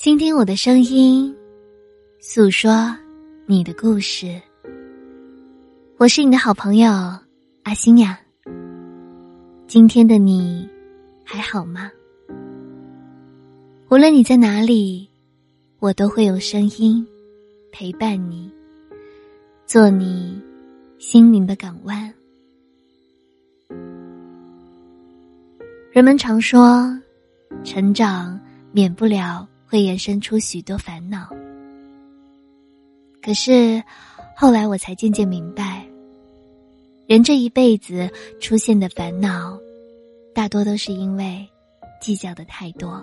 倾听我的声音，诉说你的故事。我是你的好朋友阿星呀。今天的你还好吗？无论你在哪里，我都会用声音陪伴你，做你心灵的港湾。人们常说，成长免不了。会衍生出许多烦恼，可是后来我才渐渐明白，人这一辈子出现的烦恼，大多都是因为计较的太多。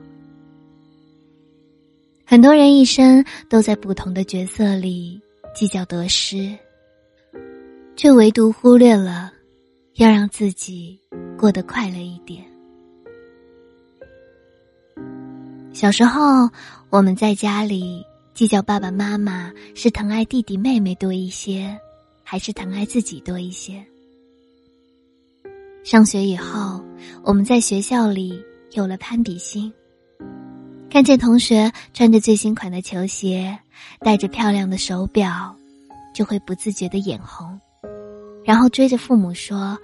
很多人一生都在不同的角色里计较得失，却唯独忽略了要让自己过得快乐一点。小时候，我们在家里计较爸爸妈妈是疼爱弟弟妹妹多一些，还是疼爱自己多一些。上学以后，我们在学校里有了攀比心，看见同学穿着最新款的球鞋，戴着漂亮的手表，就会不自觉的眼红，然后追着父母说：“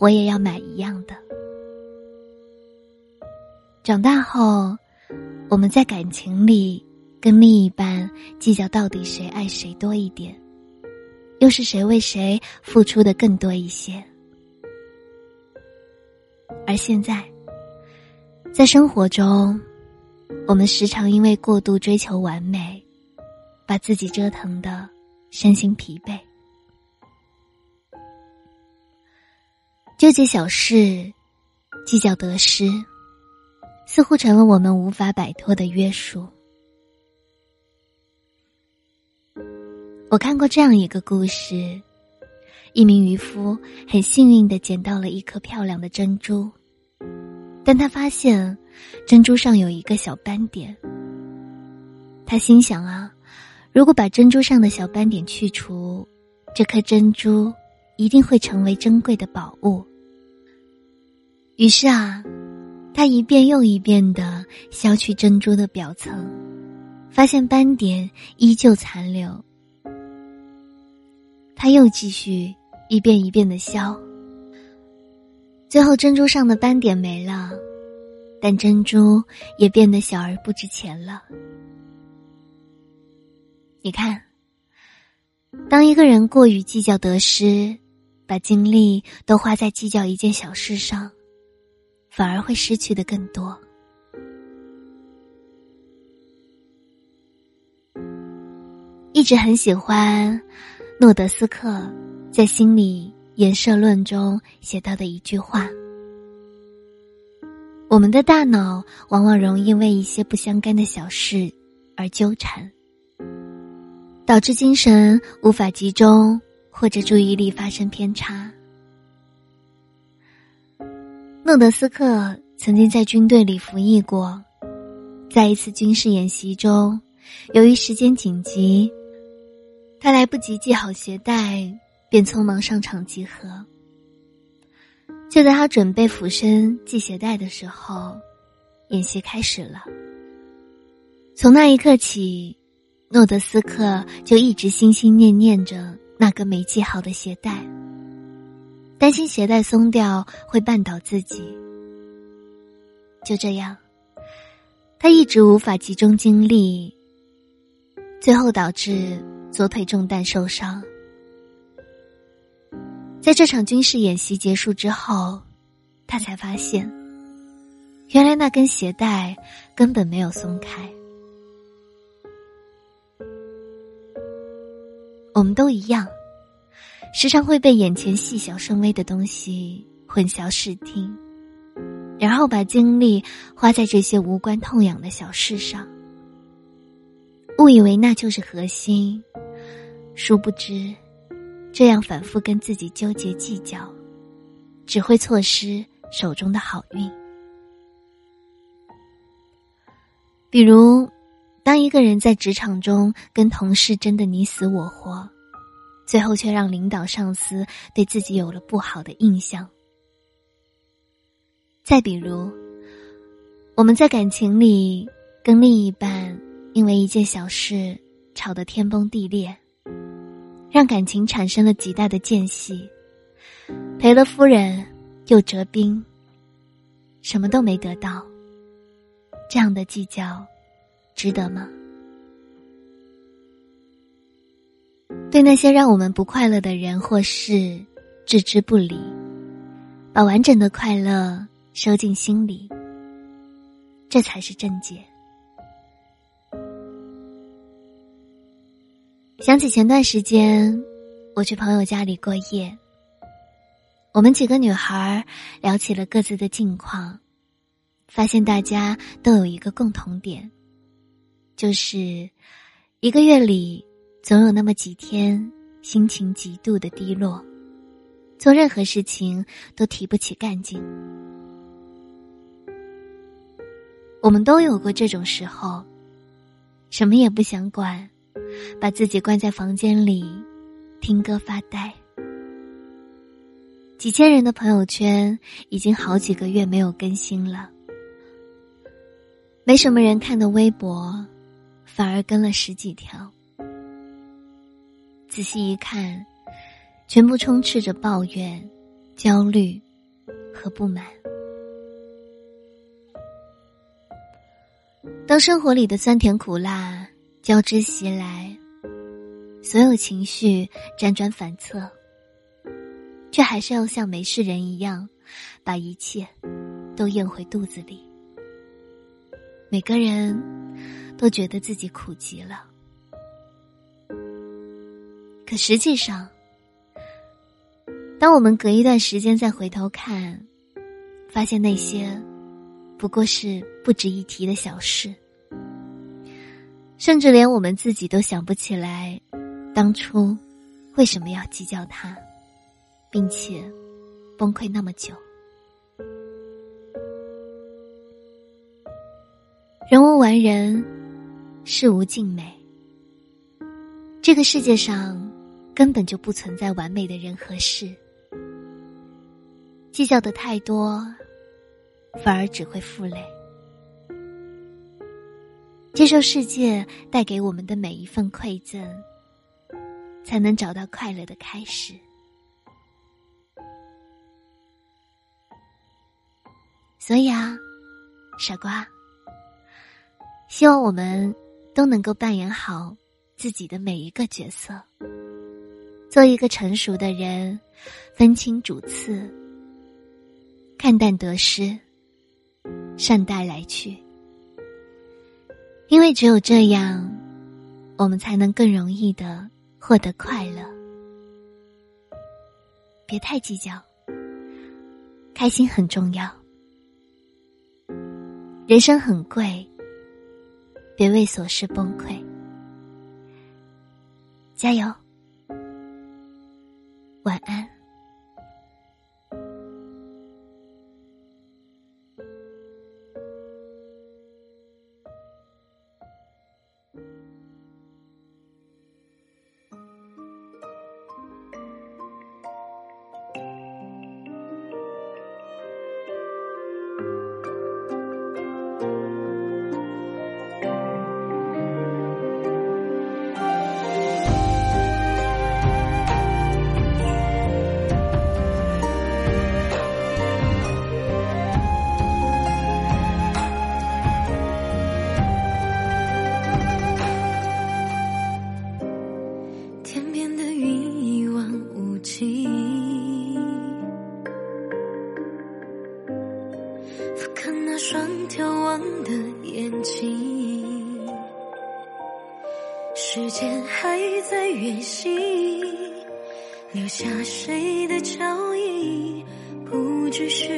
我也要买一样的。”长大后。我们在感情里跟另一半计较到底谁爱谁多一点，又是谁为谁付出的更多一些。而现在，在生活中，我们时常因为过度追求完美，把自己折腾的身心疲惫，纠结小事，计较得失。似乎成了我们无法摆脱的约束。我看过这样一个故事：一名渔夫很幸运的捡到了一颗漂亮的珍珠，但他发现珍珠上有一个小斑点。他心想啊，如果把珍珠上的小斑点去除，这颗珍珠一定会成为珍贵的宝物。于是啊。他一遍又一遍的削去珍珠的表层，发现斑点依旧残留。他又继续一遍一遍的削，最后珍珠上的斑点没了，但珍珠也变得小而不值钱了。你看，当一个人过于计较得失，把精力都花在计较一件小事上。反而会失去的更多。一直很喜欢诺德斯克在《心理颜色论》中写到的一句话：“我们的大脑往往容易为一些不相干的小事而纠缠，导致精神无法集中或者注意力发生偏差。”诺德斯克曾经在军队里服役过，在一次军事演习中，由于时间紧急，他来不及系好鞋带，便匆忙上场集合。就在他准备俯身系鞋带的时候，演习开始了。从那一刻起，诺德斯克就一直心心念念着那个没系好的鞋带。担心鞋带松掉会绊倒自己，就这样，他一直无法集中精力，最后导致左腿中弹受伤。在这场军事演习结束之后，他才发现，原来那根鞋带根本没有松开。我们都一样。时常会被眼前细小生微的东西混淆视听，然后把精力花在这些无关痛痒的小事上，误以为那就是核心。殊不知，这样反复跟自己纠结计较，只会错失手中的好运。比如，当一个人在职场中跟同事争得你死我活。最后却让领导、上司对自己有了不好的印象。再比如，我们在感情里跟另一半因为一件小事吵得天崩地裂，让感情产生了极大的间隙，赔了夫人又折兵，什么都没得到。这样的计较，值得吗？对那些让我们不快乐的人或事，置之不理，把完整的快乐收进心里，这才是正解。想起前段时间，我去朋友家里过夜，我们几个女孩聊起了各自的近况。发现大家都有一个共同点，就是一个月里总有那么几天心情极度的低落，做任何事情都提不起干劲。我们都有过这种时候，什么也不想管，把自己关在房间里听歌发呆。几千人的朋友圈已经好几个月没有更新了。没什么人看的微博，反而跟了十几条。仔细一看，全部充斥着抱怨、焦虑和不满。当生活里的酸甜苦辣交织袭来，所有情绪辗转反侧，却还是要像没事人一样，把一切都咽回肚子里。每个人都觉得自己苦极了，可实际上，当我们隔一段时间再回头看，发现那些不过是不值一提的小事，甚至连我们自己都想不起来当初为什么要计较它，并且崩溃那么久。人无完人，事无尽美。这个世界上根本就不存在完美的人和事。计较的太多，反而只会负累。接受世界带给我们的每一份馈赠，才能找到快乐的开始。所以啊，傻瓜。希望我们都能够扮演好自己的每一个角色，做一个成熟的人，分清主次，看淡得失，善待来去。因为只有这样，我们才能更容易的获得快乐。别太计较，开心很重要，人生很贵。别为琐事崩溃，加油，晚安。时间还在远行，留下谁的脚印？不知是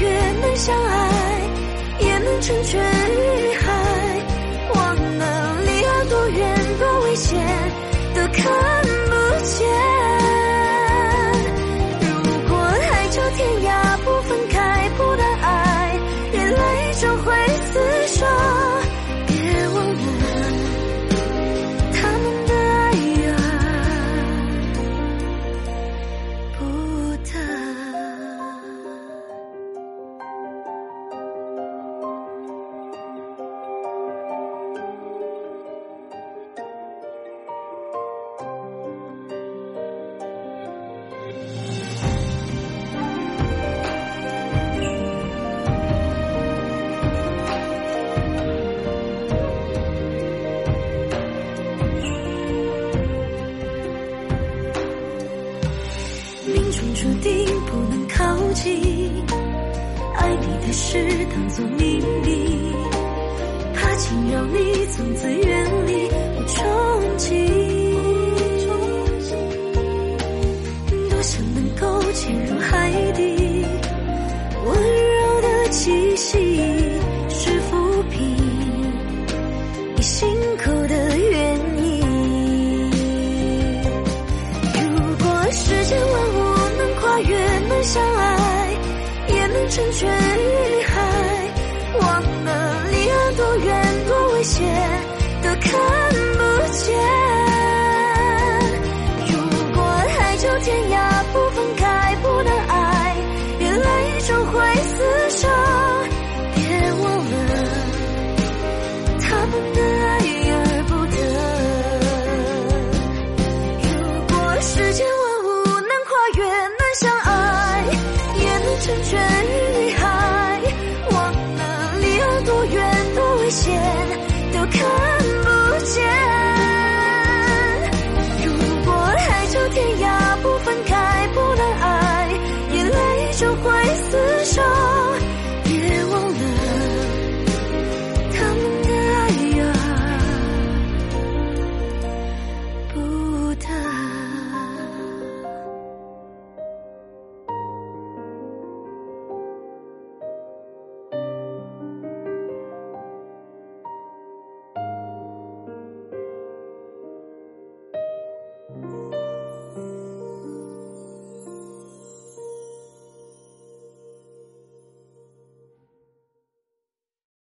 越能相爱也能成全成全